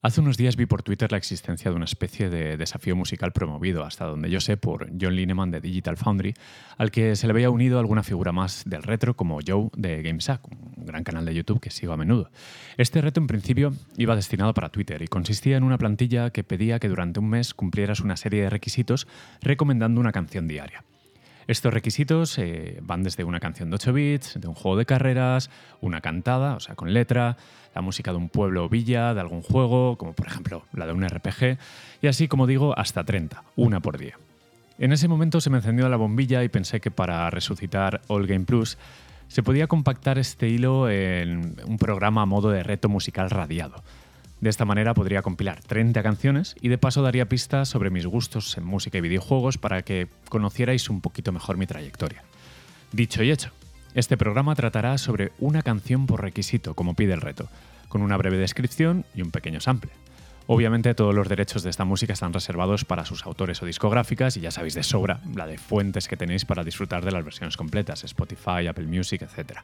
Hace unos días vi por Twitter la existencia de una especie de desafío musical promovido, hasta donde yo sé, por John Lineman de Digital Foundry, al que se le había unido alguna figura más del retro como Joe de GameSack, un gran canal de YouTube que sigo a menudo. Este reto en principio iba destinado para Twitter y consistía en una plantilla que pedía que durante un mes cumplieras una serie de requisitos recomendando una canción diaria. Estos requisitos eh, van desde una canción de 8 bits, de un juego de carreras, una cantada, o sea, con letra, la música de un pueblo o villa, de algún juego, como por ejemplo la de un RPG, y así, como digo, hasta 30, una por día. En ese momento se me encendió la bombilla y pensé que para resucitar All Game Plus se podía compactar este hilo en un programa a modo de reto musical radiado. De esta manera podría compilar 30 canciones y de paso daría pistas sobre mis gustos en música y videojuegos para que conocierais un poquito mejor mi trayectoria. Dicho y hecho, este programa tratará sobre una canción por requisito, como pide el reto, con una breve descripción y un pequeño sample. Obviamente todos los derechos de esta música están reservados para sus autores o discográficas y ya sabéis de sobra la de fuentes que tenéis para disfrutar de las versiones completas, Spotify, Apple Music, etc.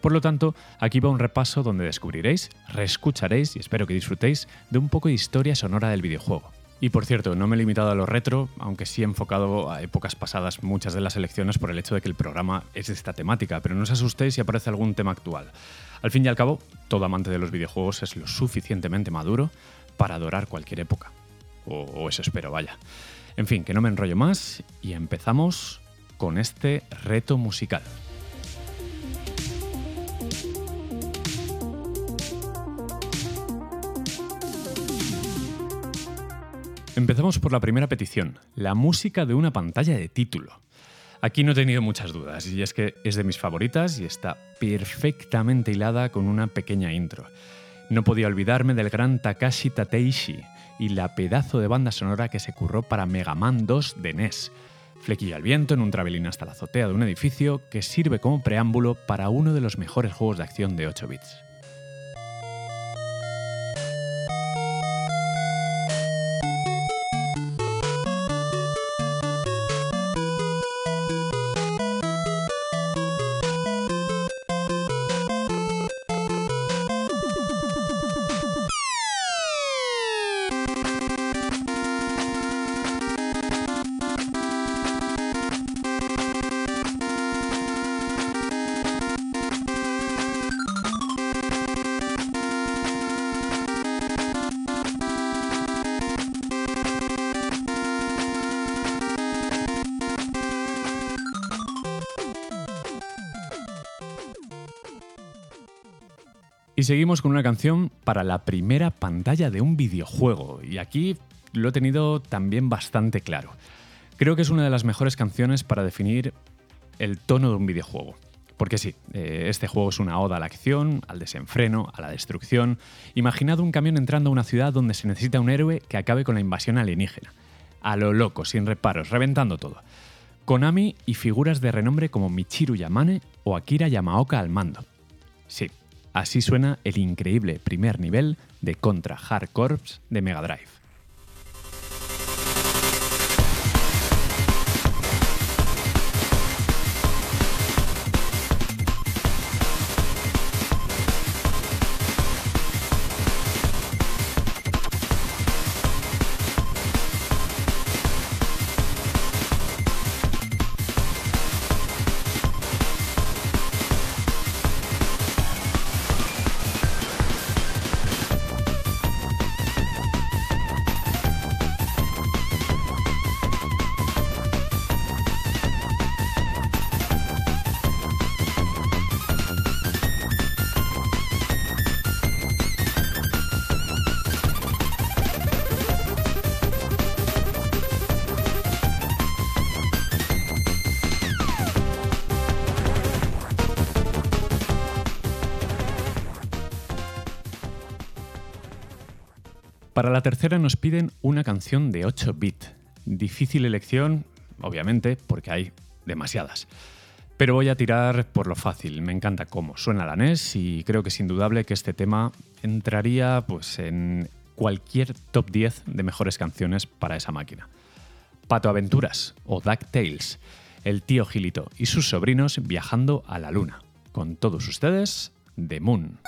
Por lo tanto, aquí va un repaso donde descubriréis, reescucharéis y espero que disfrutéis de un poco de historia sonora del videojuego. Y por cierto, no me he limitado a lo retro, aunque sí he enfocado a épocas pasadas muchas de las elecciones por el hecho de que el programa es de esta temática, pero no os asustéis si aparece algún tema actual. Al fin y al cabo, todo amante de los videojuegos es lo suficientemente maduro para adorar cualquier época. O, eso espero, vaya. En fin, que no me enrollo más y empezamos con este reto musical. Empezamos por la primera petición, la música de una pantalla de título. Aquí no he tenido muchas dudas, y es que es de mis favoritas y está perfectamente hilada con una pequeña intro. No podía olvidarme del gran Takashi Tateishi y la pedazo de banda sonora que se curró para Mega Man 2 de NES. Flequilla al viento en un travelín hasta la azotea de un edificio que sirve como preámbulo para uno de los mejores juegos de acción de 8 bits. Y seguimos con una canción para la primera pantalla de un videojuego. Y aquí lo he tenido también bastante claro. Creo que es una de las mejores canciones para definir el tono de un videojuego. Porque sí, eh, este juego es una oda a la acción, al desenfreno, a la destrucción. Imaginad un camión entrando a una ciudad donde se necesita un héroe que acabe con la invasión alienígena. A lo loco, sin reparos, reventando todo. Konami y figuras de renombre como Michiru Yamane o Akira Yamaoka al mando. Sí, Así suena el increíble primer nivel de Contra Hard Corps de Mega Drive. Para la tercera nos piden una canción de 8 bits. Difícil elección, obviamente, porque hay demasiadas. Pero voy a tirar por lo fácil. Me encanta cómo suena la NES y creo que es indudable que este tema entraría pues, en cualquier top 10 de mejores canciones para esa máquina. Pato Aventuras o Tales, el tío Gilito y sus sobrinos viajando a la luna. Con todos ustedes, The Moon.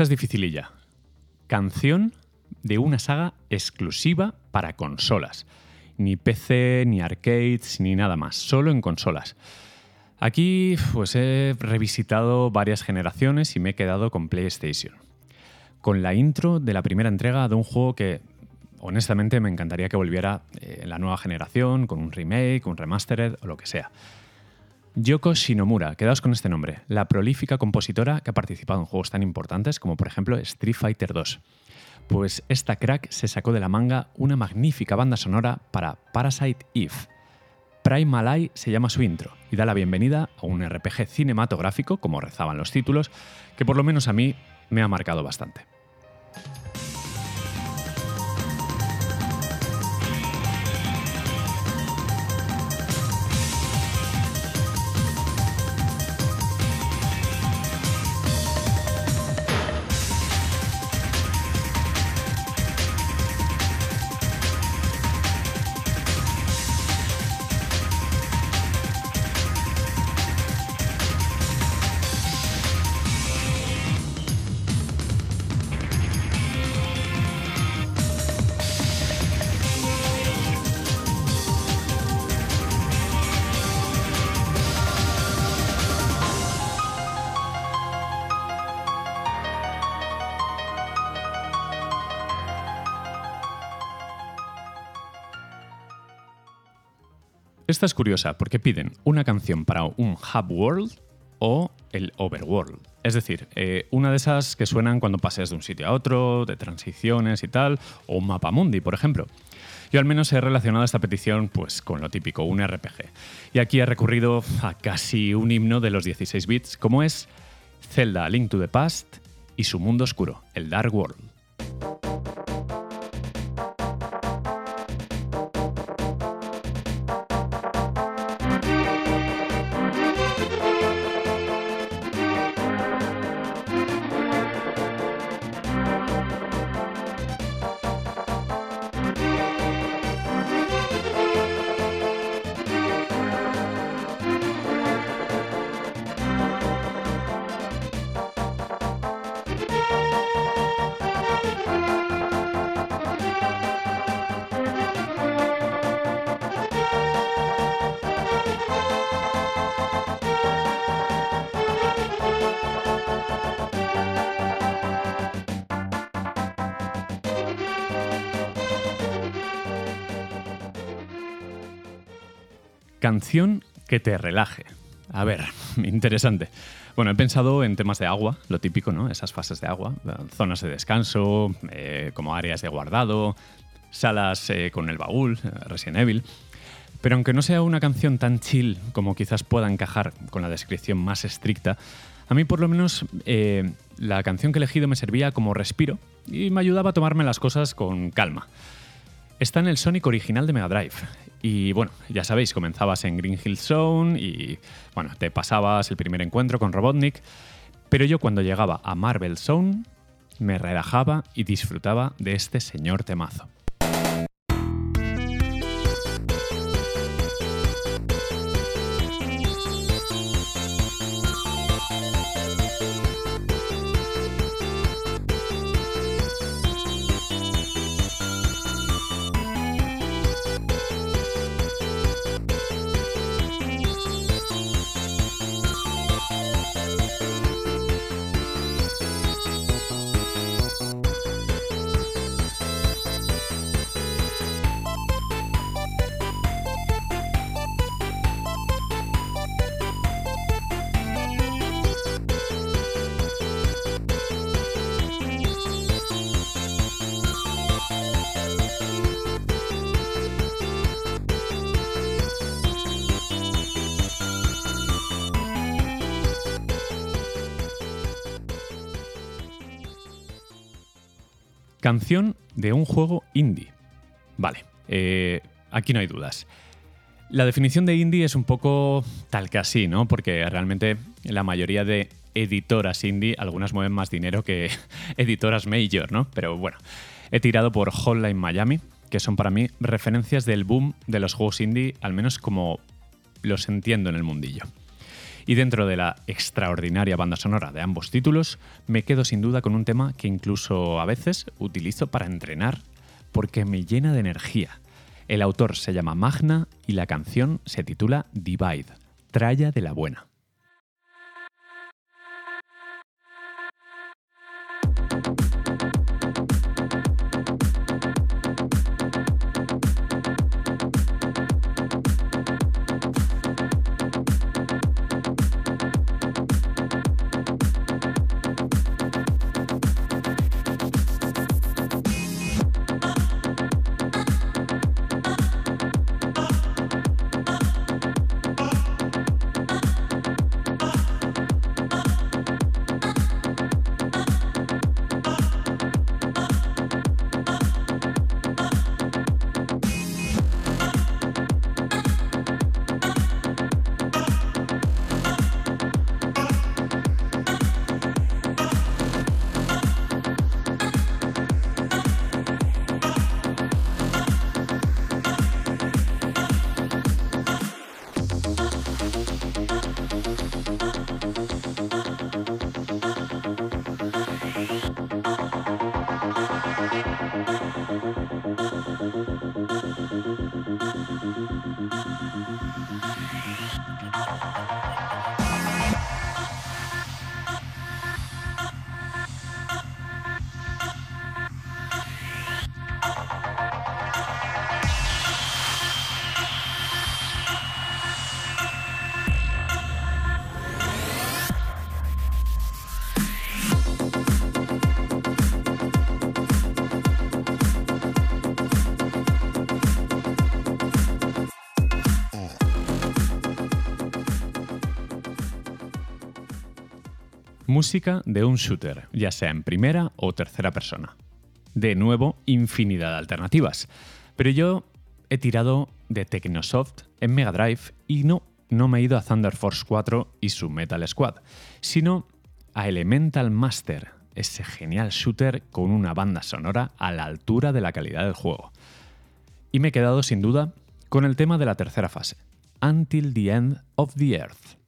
Esta es dificililla. Canción de una saga exclusiva para consolas. Ni PC, ni arcades, ni nada más, solo en consolas. Aquí pues he revisitado varias generaciones y me he quedado con PlayStation. Con la intro de la primera entrega de un juego que honestamente me encantaría que volviera en la nueva generación, con un remake, un remastered o lo que sea. Yoko Shinomura, quedaos con este nombre, la prolífica compositora que ha participado en juegos tan importantes como por ejemplo Street Fighter 2. Pues esta crack se sacó de la manga una magnífica banda sonora para Parasite Eve. Primal Eye se llama su intro y da la bienvenida a un RPG cinematográfico, como rezaban los títulos, que por lo menos a mí me ha marcado bastante. Esta es curiosa porque piden una canción para un Hub World o el Overworld. Es decir, eh, una de esas que suenan cuando pases de un sitio a otro, de transiciones y tal, o un mapa mundi, por ejemplo. Yo al menos he relacionado esta petición pues, con lo típico, un RPG. Y aquí he recurrido a casi un himno de los 16 bits, como es Zelda Link to the Past y su mundo oscuro, el Dark World. Que te relaje. A ver, interesante. Bueno, he pensado en temas de agua, lo típico, ¿no? Esas fases de agua, zonas de descanso, eh, como áreas de guardado, salas eh, con el baúl, eh, Resident Evil. Pero aunque no sea una canción tan chill como quizás pueda encajar con la descripción más estricta, a mí por lo menos la canción que he elegido me servía como respiro y me ayudaba a tomarme las cosas con calma. Está en el Sonic original de Mega Drive y bueno, ya sabéis, comenzabas en Green Hill Zone y bueno, te pasabas el primer encuentro con Robotnik, pero yo cuando llegaba a Marvel Zone me relajaba y disfrutaba de este señor temazo. Canción de un juego indie. Vale, eh, aquí no hay dudas. La definición de indie es un poco tal que así, ¿no? Porque realmente la mayoría de editoras indie, algunas mueven más dinero que editoras major, ¿no? Pero bueno, he tirado por Hotline Miami, que son para mí referencias del boom de los juegos indie, al menos como los entiendo en el mundillo. Y dentro de la extraordinaria banda sonora de ambos títulos, me quedo sin duda con un tema que incluso a veces utilizo para entrenar porque me llena de energía. El autor se llama Magna y la canción se titula Divide, Tralla de la Buena. Música de un shooter, ya sea en primera o tercera persona. De nuevo, infinidad de alternativas. Pero yo he tirado de Technosoft en Mega Drive y no, no me he ido a Thunder Force 4 y su Metal Squad, sino a Elemental Master, ese genial shooter con una banda sonora a la altura de la calidad del juego. Y me he quedado sin duda con el tema de la tercera fase, Until the End of the Earth.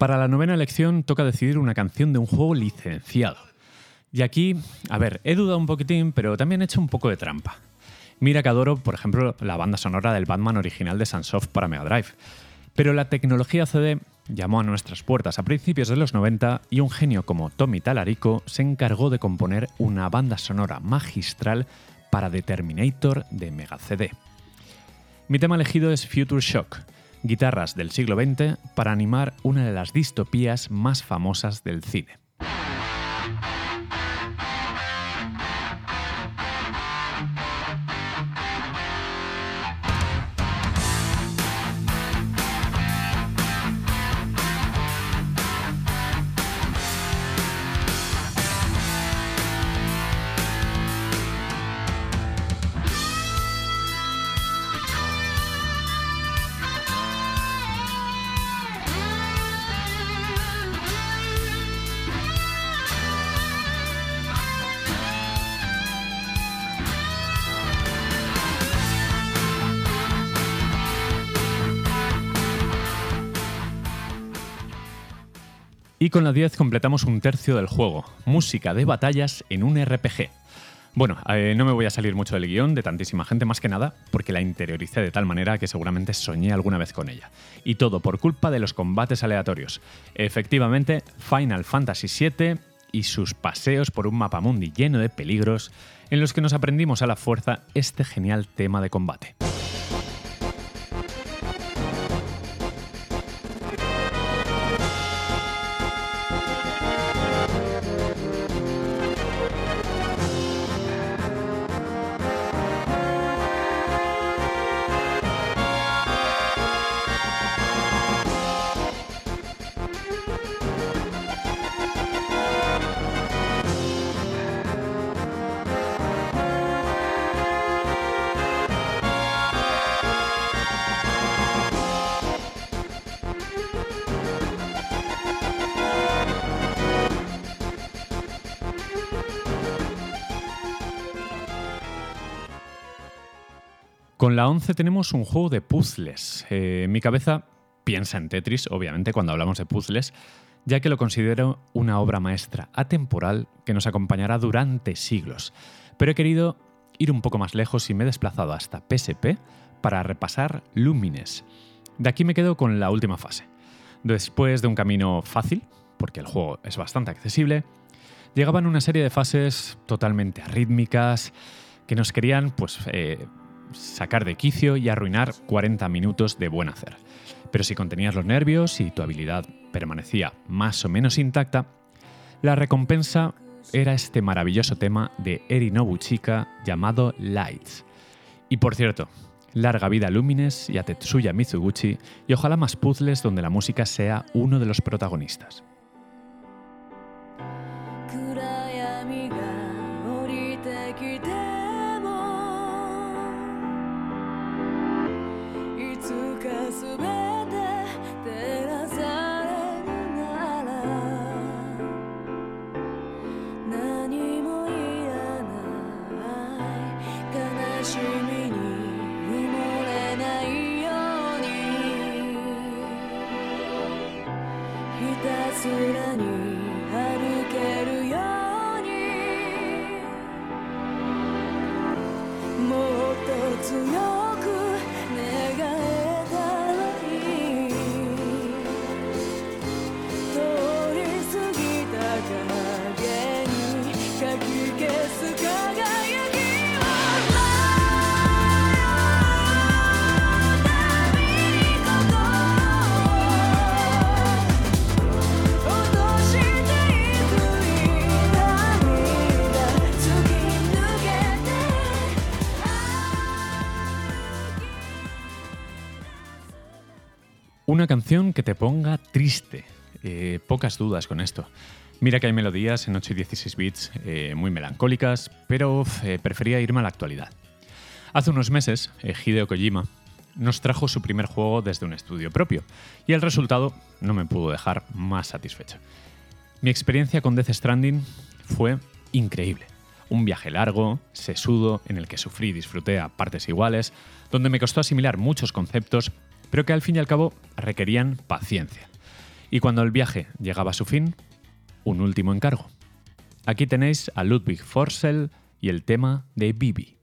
Para la novena elección toca decidir una canción de un juego licenciado. Y aquí, a ver, he dudado un poquitín, pero también he hecho un poco de trampa. Mira que adoro, por ejemplo, la banda sonora del Batman original de Sunsoft para Mega Drive. Pero la tecnología CD llamó a nuestras puertas a principios de los 90 y un genio como Tommy Talarico se encargó de componer una banda sonora magistral para The Terminator de Mega CD. Mi tema elegido es Future Shock, guitarras del siglo XX para animar una de las distopías más famosas del cine. Y con la 10 completamos un tercio del juego, música de batallas en un RPG. Bueno, eh, no me voy a salir mucho del guion de tantísima gente, más que nada porque la interioricé de tal manera que seguramente soñé alguna vez con ella. Y todo por culpa de los combates aleatorios. Efectivamente, Final Fantasy VII y sus paseos por un mapamundi lleno de peligros en los que nos aprendimos a la fuerza este genial tema de combate. Con la 11 tenemos un juego de puzzles. Eh, mi cabeza piensa en Tetris, obviamente, cuando hablamos de puzzles, ya que lo considero una obra maestra atemporal que nos acompañará durante siglos. Pero he querido ir un poco más lejos y me he desplazado hasta PSP para repasar Lumines. De aquí me quedo con la última fase. Después de un camino fácil, porque el juego es bastante accesible, llegaban una serie de fases totalmente arrítmicas que nos querían pues, eh, sacar de quicio y arruinar 40 minutos de buen hacer. Pero si contenías los nervios y tu habilidad permanecía más o menos intacta, la recompensa era este maravilloso tema de Eri Nobuchika llamado Lights. Y por cierto, larga vida Lumines y a Tetsuya Mizuguchi y ojalá más puzzles donde la música sea uno de los protagonistas. Una canción que te ponga triste. Eh, pocas dudas con esto. Mira que hay melodías en 8 y 16 bits eh, muy melancólicas, pero eh, prefería irme a la actualidad. Hace unos meses, Hideo Kojima nos trajo su primer juego desde un estudio propio, y el resultado no me pudo dejar más satisfecho. Mi experiencia con Death Stranding fue increíble. Un viaje largo, sesudo, en el que sufrí y disfruté a partes iguales, donde me costó asimilar muchos conceptos pero que al fin y al cabo requerían paciencia. Y cuando el viaje llegaba a su fin, un último encargo. Aquí tenéis a Ludwig Forsell y el tema de Bibi.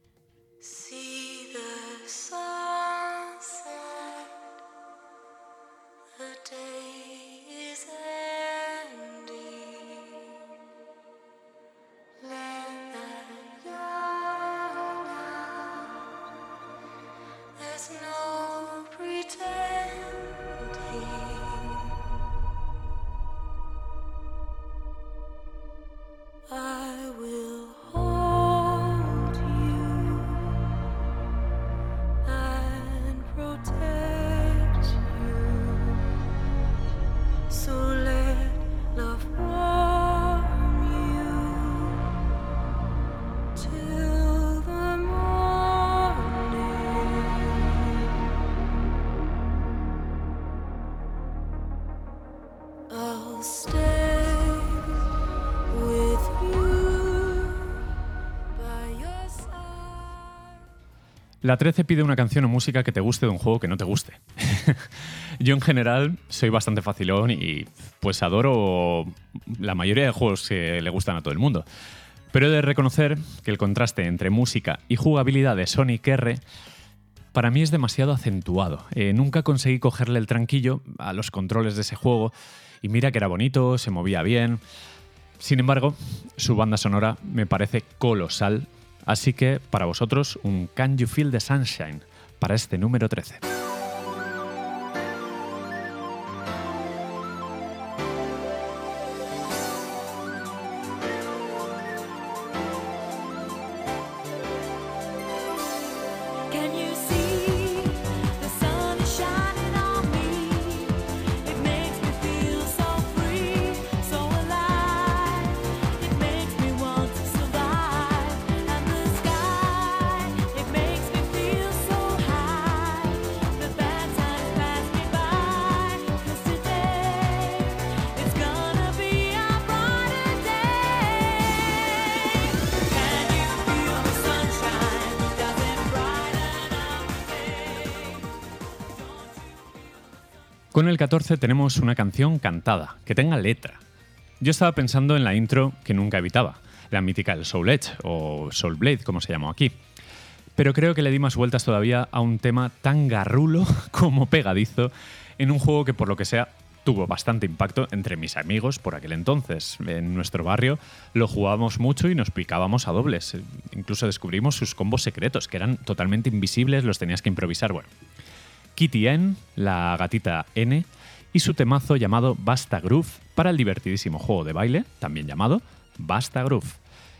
La 13 pide una canción o música que te guste de un juego que no te guste. Yo en general soy bastante facilón y pues adoro la mayoría de juegos que le gustan a todo el mundo. Pero he de reconocer que el contraste entre música y jugabilidad de Sonic R para mí es demasiado acentuado. Eh, nunca conseguí cogerle el tranquillo a los controles de ese juego y mira que era bonito, se movía bien. Sin embargo, su banda sonora me parece colosal, así que para vosotros un Can You Feel the Sunshine para este número 13. 14 tenemos una canción cantada, que tenga letra. Yo estaba pensando en la intro que nunca evitaba, la mítica del Soul Edge o Soul Blade, como se llamó aquí. Pero creo que le di más vueltas todavía a un tema tan garrulo como pegadizo en un juego que por lo que sea tuvo bastante impacto entre mis amigos por aquel entonces. En nuestro barrio lo jugábamos mucho y nos picábamos a dobles. Incluso descubrimos sus combos secretos, que eran totalmente invisibles, los tenías que improvisar. Bueno, Kitty N, la gatita N, y su temazo llamado Basta Groove para el divertidísimo juego de baile, también llamado Basta Groove.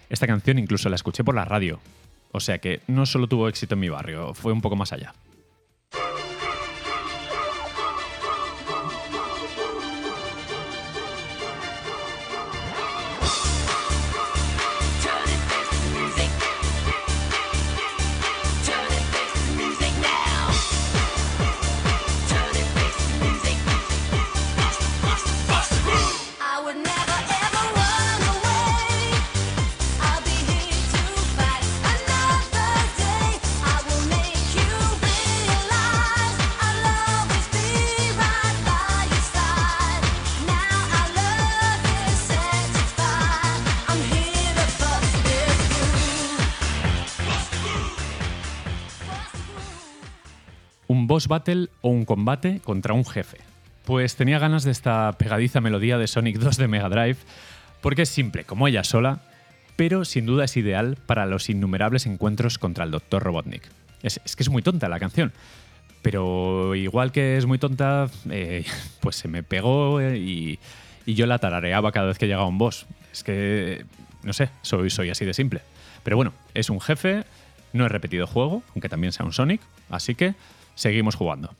Esta canción incluso la escuché por la radio, o sea que no solo tuvo éxito en mi barrio, fue un poco más allá. Battle o un combate contra un jefe. Pues tenía ganas de esta pegadiza melodía de Sonic 2 de Mega Drive, porque es simple como ella sola, pero sin duda es ideal para los innumerables encuentros contra el Dr. Robotnik. Es, que es muy tonta la canción, pero igual que es muy tonta, eh, pues se me pegó eh, y, yo la tarareaba cada vez que llegaba un boss. Es que, no sé, soy, soy así de simple. Pero bueno, es un jefe, no he repetido juego, aunque también sea un Sonic, así que seguimos jugando.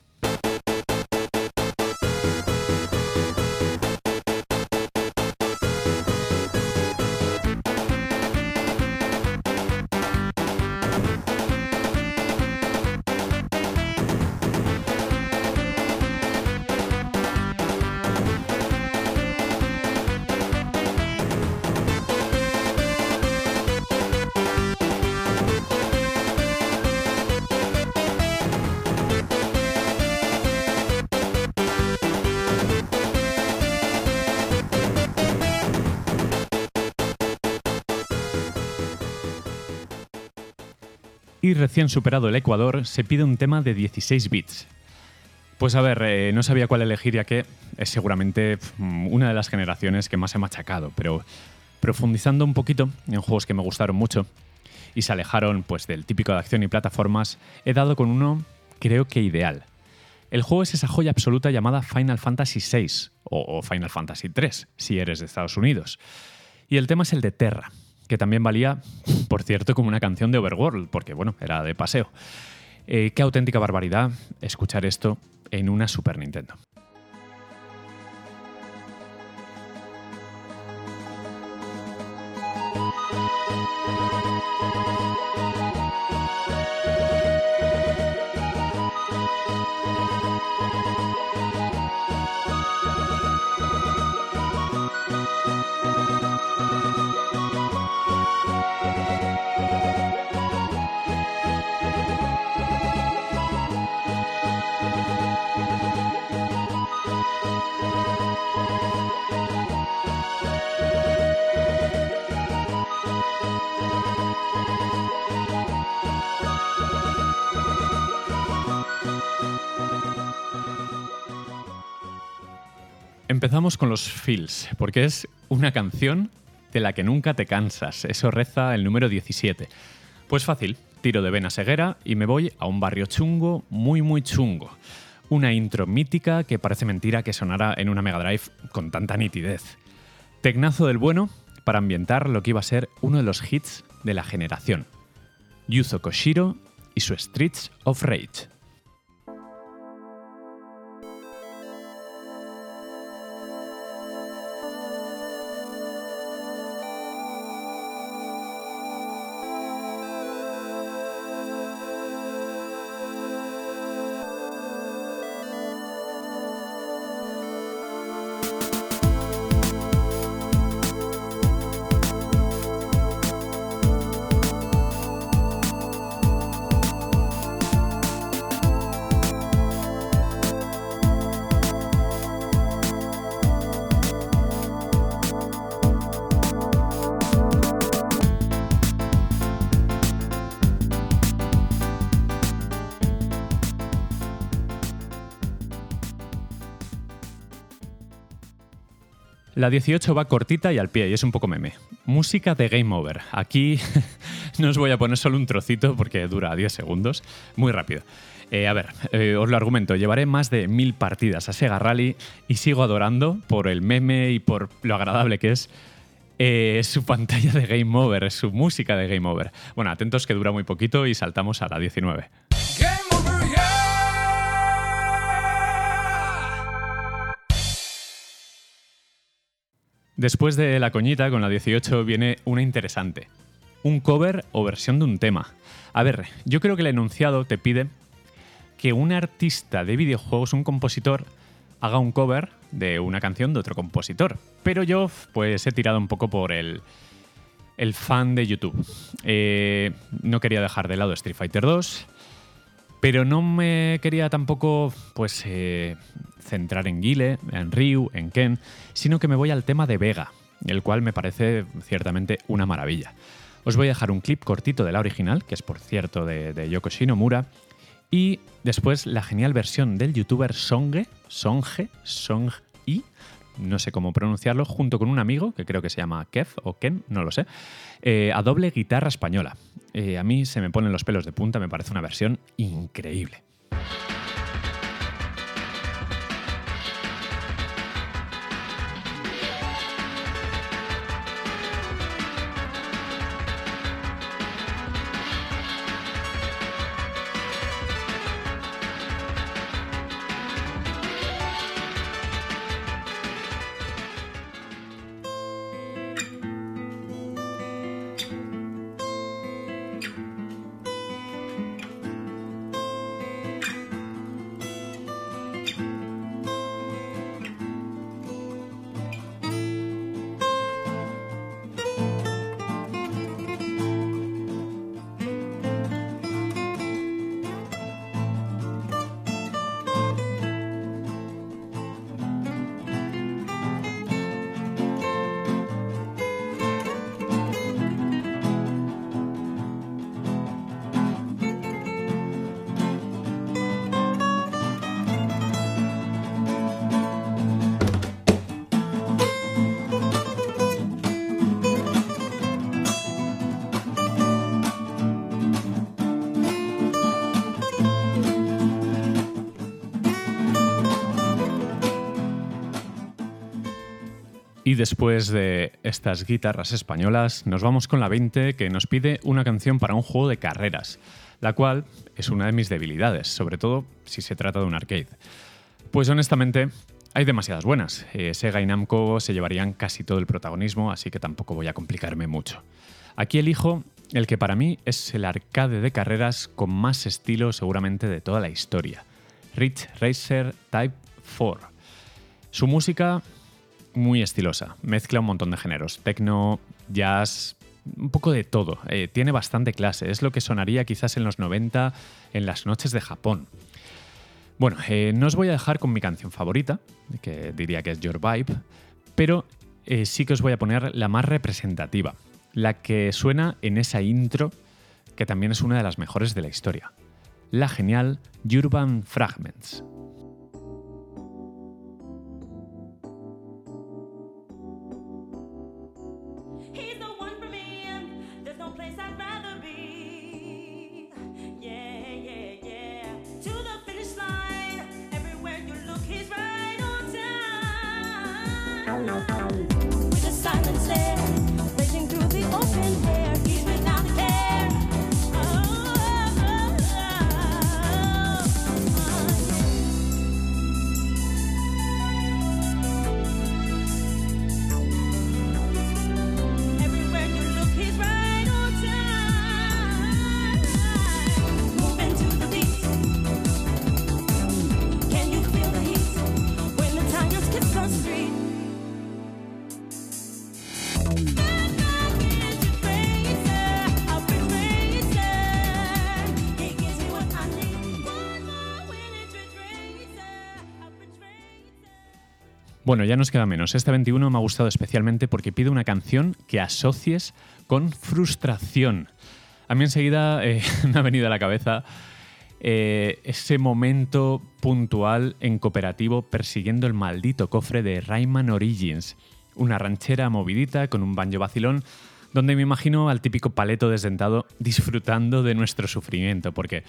Y recién superado el Ecuador, se pide un tema de 16 bits. Pues a ver, eh, no sabía cuál elegir ya que es seguramente una de las generaciones que más he machacado, pero profundizando un poquito en juegos que me gustaron mucho y se alejaron pues, del típico de acción y plataformas, he dado con uno creo que ideal. El juego es esa joya absoluta llamada Final Fantasy VI o Final Fantasy III, si eres de Estados Unidos. Y el tema es el de Terra, que también valía, por cierto, como una canción de Overworld, porque bueno, era de paseo. Eh, qué auténtica barbaridad escuchar esto en una Super Nintendo. Empezamos con los feels, porque es una canción de la que nunca te cansas. Eso reza el número 17. Pues fácil, tiro de vena ceguera y me voy a un barrio chungo, muy muy chungo. Una intro mítica que parece mentira que sonara en una Mega Drive con tanta nitidez. Tecnazo del bueno para ambientar lo que iba a ser uno de los hits de la generación. Yuzo Koshiro y su Streets of Rage. La 18 va cortita y al pie, y es un poco meme. Música de Game Over. Aquí no os voy a poner solo un trocito porque dura 10 segundos. Muy rápido. Eh, a ver, eh, os lo argumento. Llevaré más de mil partidas a Sega Rally y sigo adorando por el meme y por lo agradable que es eh, su pantalla de Game Over, su música de Game Over. Bueno, atentos que dura muy poquito y saltamos a la 19. Después de la coñita con la 18 viene una interesante. Un cover o versión de un tema. A ver, yo creo que el enunciado te pide que un artista de videojuegos, un compositor, haga un cover de una canción de otro compositor. Pero yo, pues, he tirado un poco por el, el fan de YouTube. Eh, no quería dejar de lado Street Fighter 2, pero no me quería tampoco, pues, eh, centrar en Guile, en Ryu, en Ken, sino que me voy al tema de Vega, el cual me parece ciertamente una maravilla. Os voy a dejar un clip cortito de la original, que es por cierto de, de Yoko Shinomura, y después la genial versión del youtuber Songe, Songe, Song I, no sé cómo pronunciarlo, junto con un amigo que creo que se llama Kev o Ken, no lo sé, eh, a doble guitarra española. Eh, a mí se me ponen los pelos de punta, me parece una versión increíble. Y después de estas guitarras españolas, nos vamos con la 20 que nos pide una canción para un juego de carreras, la cual es una de mis debilidades, sobre todo si se trata de un arcade. Pues honestamente, hay demasiadas buenas. Eh, Sega y Namco se llevarían casi todo el protagonismo, así que tampoco voy a complicarme mucho. Aquí elijo el que para mí es el arcade de carreras con más estilo seguramente de toda la historia, Rich Racer Type 4. Su música muy estilosa. Mezcla un montón de géneros. Tecno, jazz, un poco de todo. Eh, tiene bastante clase. Es lo que sonaría quizás en los 90 en las noches de Japón. Bueno, eh, no os voy a dejar con mi canción favorita, que diría que es Your Vibe, pero eh, sí que os voy a poner la más representativa, la que suena en esa intro, que también es una de las mejores de la historia. La genial Urban Fragments. Bueno, ya nos queda menos. Este 21 me ha gustado especialmente porque pide una canción que asocies con frustración. A mí enseguida eh, me ha venido a la cabeza eh, ese momento puntual en cooperativo persiguiendo el maldito cofre de Rayman Origins, una ranchera movidita con un banjo vacilón, donde me imagino al típico paleto desdentado disfrutando de nuestro sufrimiento, porque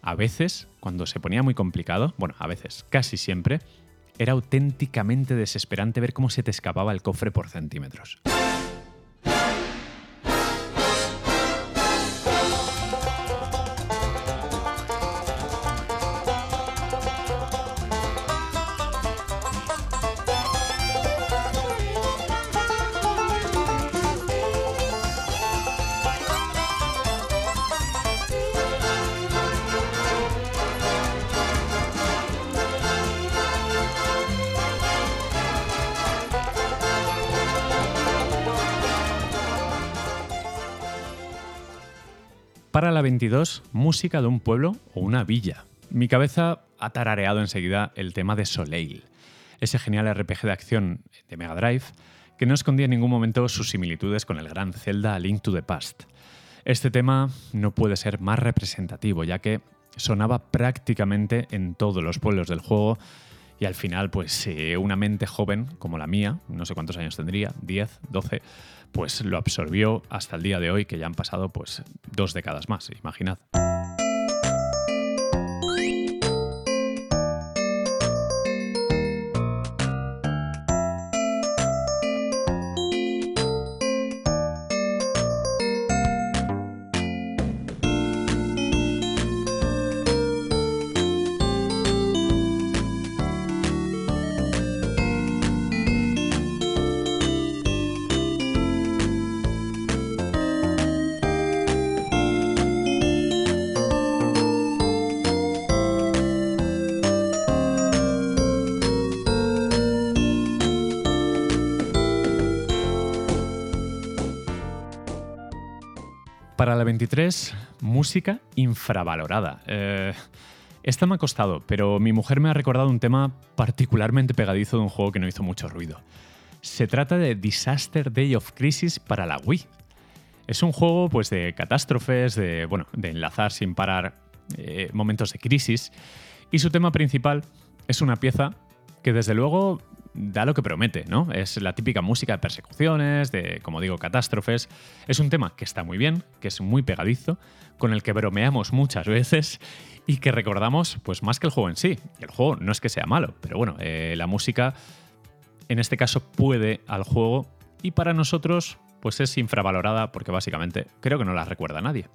a veces, cuando se ponía muy complicado, bueno, a veces, casi siempre, era auténticamente desesperante ver cómo se te escapaba el cofre por centímetros. Para la 22, música de un pueblo o una villa. Mi cabeza ha tarareado enseguida el tema de Soleil, ese genial RPG de acción de Mega Drive que no escondía en ningún momento sus similitudes con el gran Zelda Link to the Past. Este tema no puede ser más representativo, ya que sonaba prácticamente en todos los pueblos del juego y al final, pues una mente joven como la mía, no sé cuántos años tendría, 10, 12, pues lo absorbió hasta el día de hoy, que ya han pasado pues dos décadas más, imaginad. Para la 23, música infravalorada. Eh, esta me ha costado, pero mi mujer me ha recordado un tema particularmente pegadizo de un juego que no hizo mucho ruido. Se trata de Disaster Day of Crisis para la Wii. Es un juego pues, de catástrofes, de, bueno, de enlazar sin parar eh, momentos de crisis, y su tema principal es una pieza que desde luego da lo que promete, ¿no? Es la típica música de persecuciones, de, como digo, catástrofes. Es un tema que está muy bien, que es muy pegadizo, con el que bromeamos muchas veces y que recordamos, pues más que el juego en sí. El juego no es que sea malo, pero bueno, eh, la música en este caso puede al juego y para nosotros pues es infravalorada porque básicamente creo que no la recuerda nadie.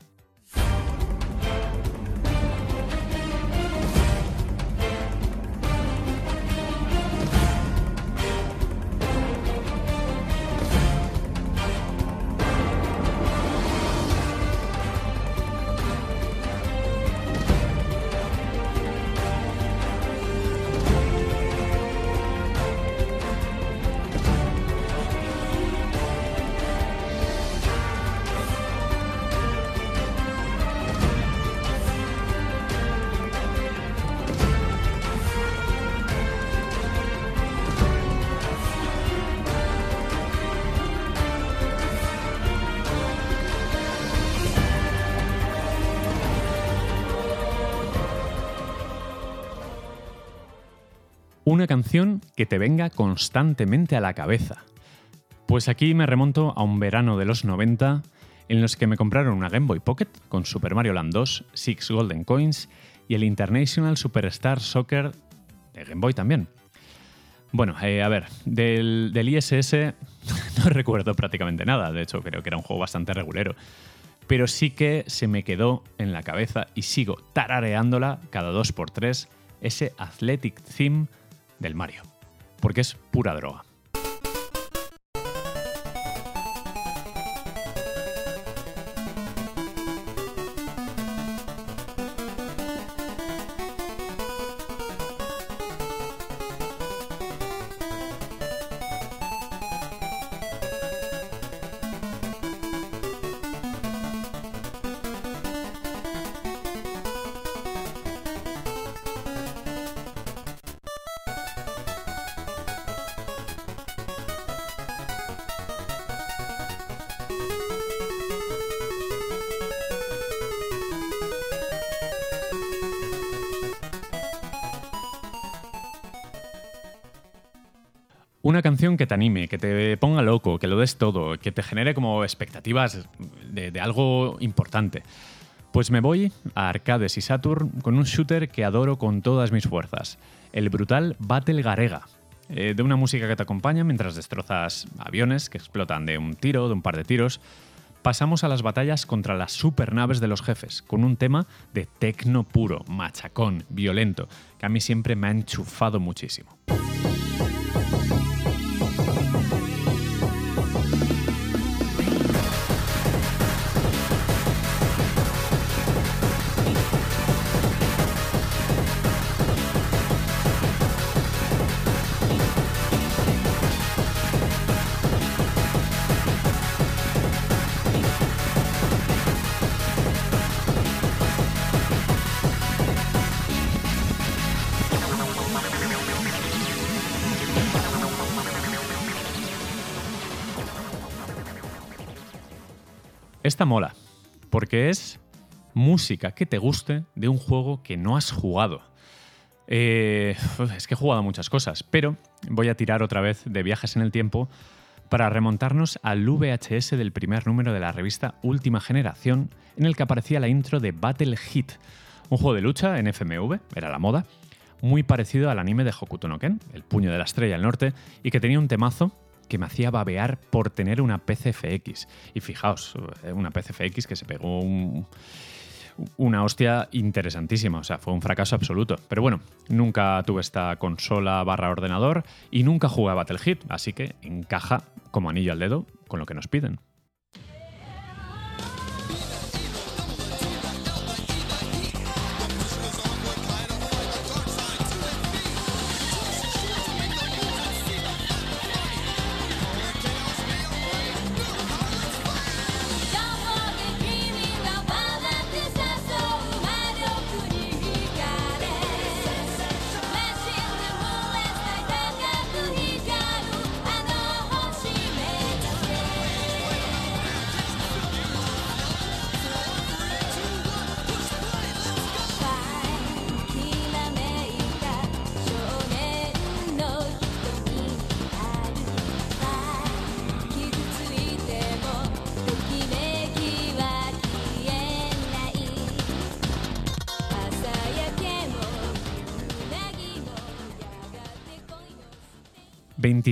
Una canción que te venga constantemente a la cabeza. Pues aquí me remonto a un verano de los 90 en los que me compraron una Game Boy Pocket con Super Mario Land 2, Six Golden Coins y el International Superstar Soccer de Game Boy también. Bueno, eh, a ver, del, del ISS no recuerdo prácticamente nada, de hecho creo que era un juego bastante regulero, pero sí que se me quedó en la cabeza y sigo tarareándola cada 2x3 ese Athletic Theme del Mario, porque es pura droga. Que te anime, que te ponga loco, que lo des todo, que te genere como expectativas de, algo importante. Pues me voy a Arcades y Saturn con un shooter que adoro con todas mis fuerzas, el brutal Battle Garega, eh, de una música que te acompaña mientras destrozas aviones que explotan de un tiro, de un par de tiros. Pasamos a las batallas contra las supernaves de los jefes, con un tema de tecno puro, machacón, violento, que a mí siempre me ha enchufado muchísimo. Esta mola, porque es música que te guste de un juego que no has jugado. Eh, es que he jugado muchas cosas, pero voy a tirar otra vez de viajes en el tiempo para remontarnos al VHS del primer número de la revista Última Generación, en el que aparecía la intro de Battle Hit, un juego de lucha en FMV, era la moda, muy parecido al anime de Hokuto no Ken, El puño de la estrella del norte, y que tenía un temazo que me hacía babear por tener una PCFX. Y fijaos, eh, una PCFX que se pegó una hostia interesantísima, o sea, fue un fracaso absoluto. Pero bueno, nunca tuve esta consola barra ordenador y nunca jugué a Battle Hit, así que encaja como anillo al dedo con lo que nos piden.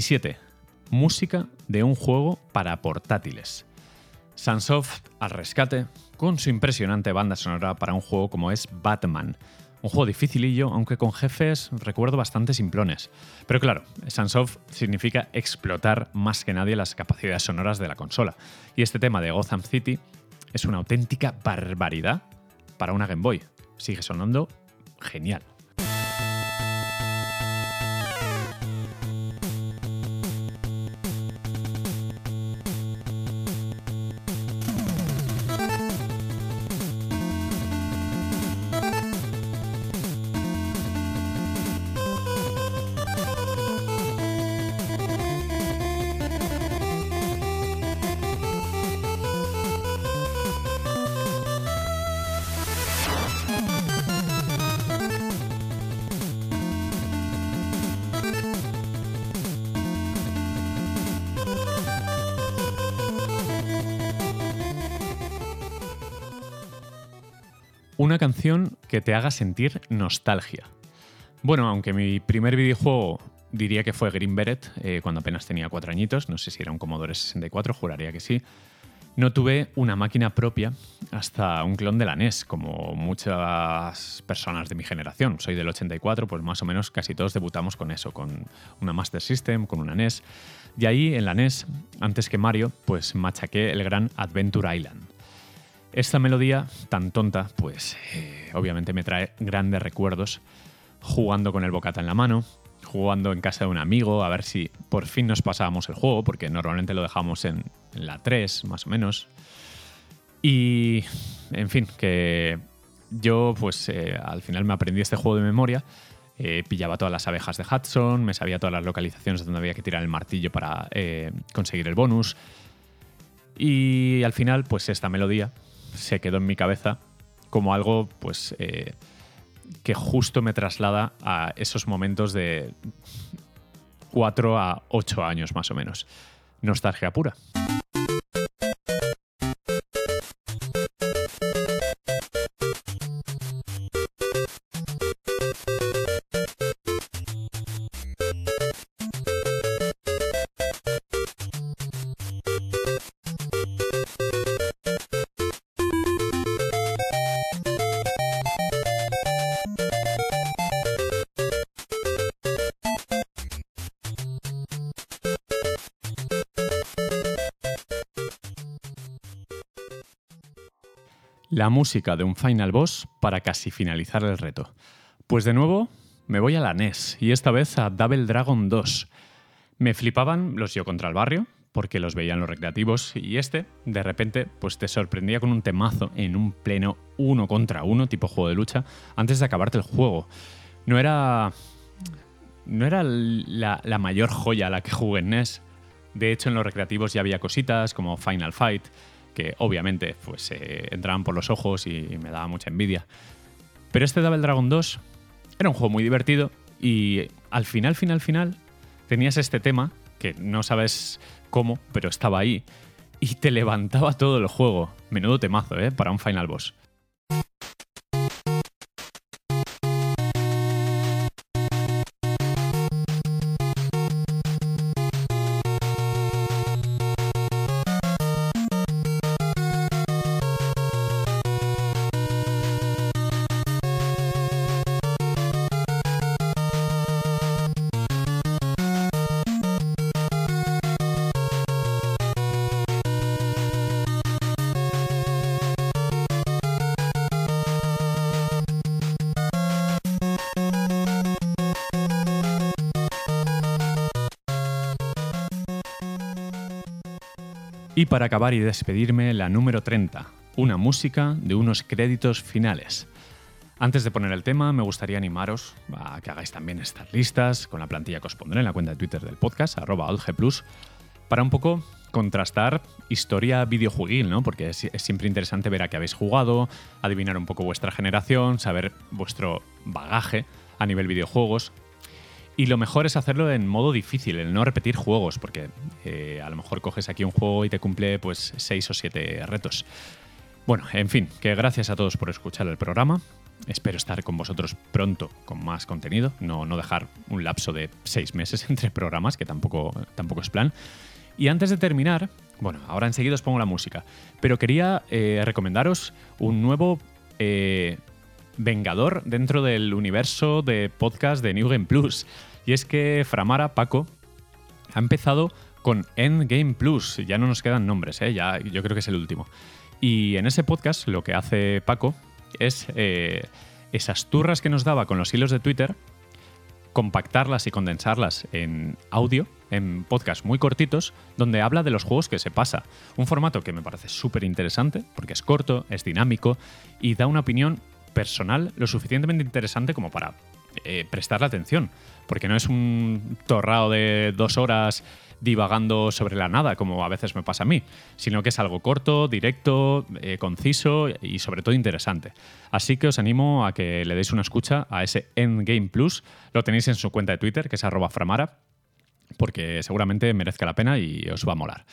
27. Música de un juego para portátiles. Sunsoft al rescate con su impresionante banda sonora para un juego como es Batman. Un juego dificilillo, aunque con jefes recuerdo bastante simplones. Pero claro, Sunsoft significa explotar más que nadie las capacidades sonoras de la consola. Y este tema de Gotham City es una auténtica barbaridad para una Game Boy. Sigue sonando genial. Que te haga sentir nostalgia. Bueno, aunque mi primer videojuego diría que fue Green Beret, eh, cuando apenas tenía cuatro añitos, no sé si era un Commodore 64, juraría que sí. No tuve una máquina propia hasta un clon de la NES, como muchas personas de mi generación. Soy del 84, pues más o menos casi todos debutamos con eso, con una Master System, con una NES. Y ahí en la NES, antes que Mario, pues machaqué el gran Adventure Island. Esta melodía tan tonta, pues eh, obviamente me trae grandes recuerdos jugando con el bocata en la mano, jugando en casa de un amigo, a ver si por fin nos pasábamos el juego, porque normalmente lo dejamos en, la 3, más o menos. Y, en fin, que yo pues eh, al final me aprendí este juego de memoria, eh, pillaba todas las abejas de Hudson, me sabía todas las localizaciones donde había que tirar el martillo para conseguir el bonus. Y al final, pues esta melodía se quedó en mi cabeza como algo, pues que justo me traslada a esos momentos de 4 a 8 años más o menos. Nostalgia pura. La música de un Final Boss para casi finalizar el reto. Pues de nuevo me voy a la NES y esta vez a Double Dragon 2. Me flipaban los Yo contra el barrio porque los veían los recreativos y este de repente pues te sorprendía con un temazo en un pleno uno contra uno tipo juego de lucha antes de acabarte el juego. No era no era la, mayor joya a la que jugué en NES. De hecho en los recreativos ya había cositas como Final Fight que obviamente pues, entraban por los ojos y me daba mucha envidia. Pero este Double Dragon 2 era un juego muy divertido y al final, final, final, tenías este tema que no sabes cómo, pero estaba ahí y te levantaba todo el juego. Menudo temazo, ¿eh? Para un final boss. Y para acabar y despedirme, la número 30, una música de unos créditos finales. Antes de poner el tema, me gustaría animaros a que hagáis también estas listas con la plantilla que os pondré en la cuenta de Twitter del podcast, arroba para un poco contrastar historia videojueguil, ¿no? Porque es, es, siempre interesante ver a qué habéis jugado, adivinar un poco vuestra generación, saber vuestro bagaje a nivel videojuegos, y lo mejor es hacerlo en modo difícil, el no repetir juegos, porque eh, a lo mejor coges aquí un juego y te cumple pues seis o siete retos. Bueno, en fin, que gracias a todos por escuchar el programa. Espero estar con vosotros pronto con más contenido, no, no dejar un lapso de seis meses entre programas, que tampoco, tampoco es plan. Y antes de terminar, bueno, ahora enseguida os pongo la música, pero quería eh, recomendaros un nuevo eh, vengador dentro del universo de podcast de New Game Plus. Y es que Framara, Paco, ha empezado con Endgame Plus. Ya no nos quedan nombres, ¿eh? ya, yo creo que es el último. Y en ese podcast lo que hace Paco es eh, esas turras que nos daba con los hilos de Twitter, compactarlas y condensarlas en audio, en podcasts muy cortitos, donde habla de los juegos que se pasa. Un formato que me parece súper interesante, porque es corto, es dinámico y da una opinión personal lo suficientemente interesante como para eh, prestarle atención, porque no es un torrao de dos horas divagando sobre la nada, como a veces me pasa a mí, sino que es algo corto, directo, eh, conciso y sobre todo interesante. Así que os animo a que le deis una escucha a ese Endgame Plus. Lo tenéis en su cuenta de Twitter, que es arroba framara, porque seguramente merezca la pena y os va a molar.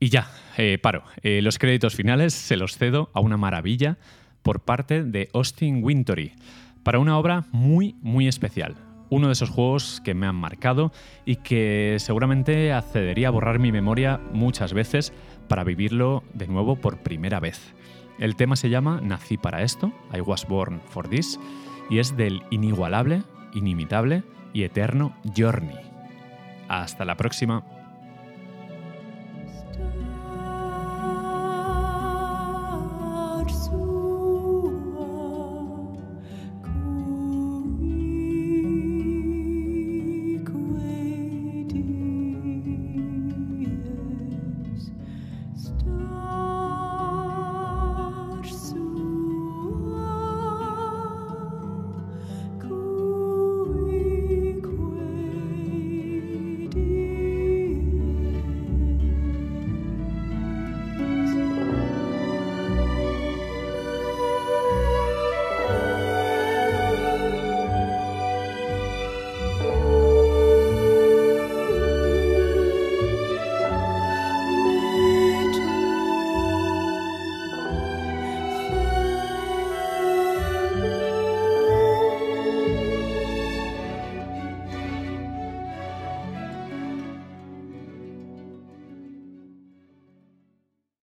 Y ya, eh, paro. los créditos finales se los cedo a una maravilla por parte de Austin Wintory, para una obra muy, muy especial. Uno de esos juegos que me han marcado y que seguramente accedería a borrar mi memoria muchas veces para vivirlo de nuevo por primera vez. El tema se llama Nací para esto, I was born for this, y es del inigualable, inimitable y eterno Journey. Hasta la próxima.